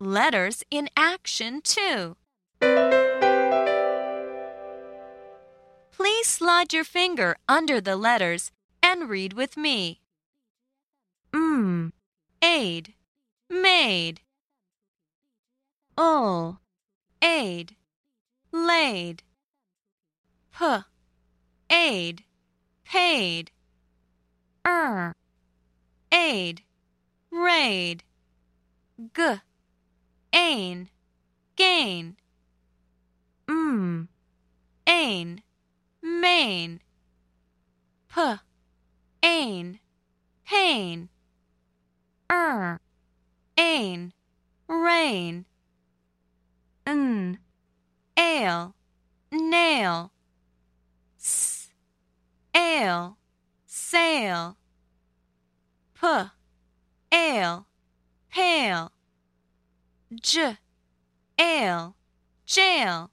letters in action, too. Please slide your finger under the letters and read with me. Mm, aid, made. Ul, aid, laid. P, aid, paid. Er, aid, raid. G, ain, gain. Mm, ain, main. P, ain, pain. Er, ain, rain. N, ail, nail. S, ail, sail. P, ail, pale. J, ail, jail.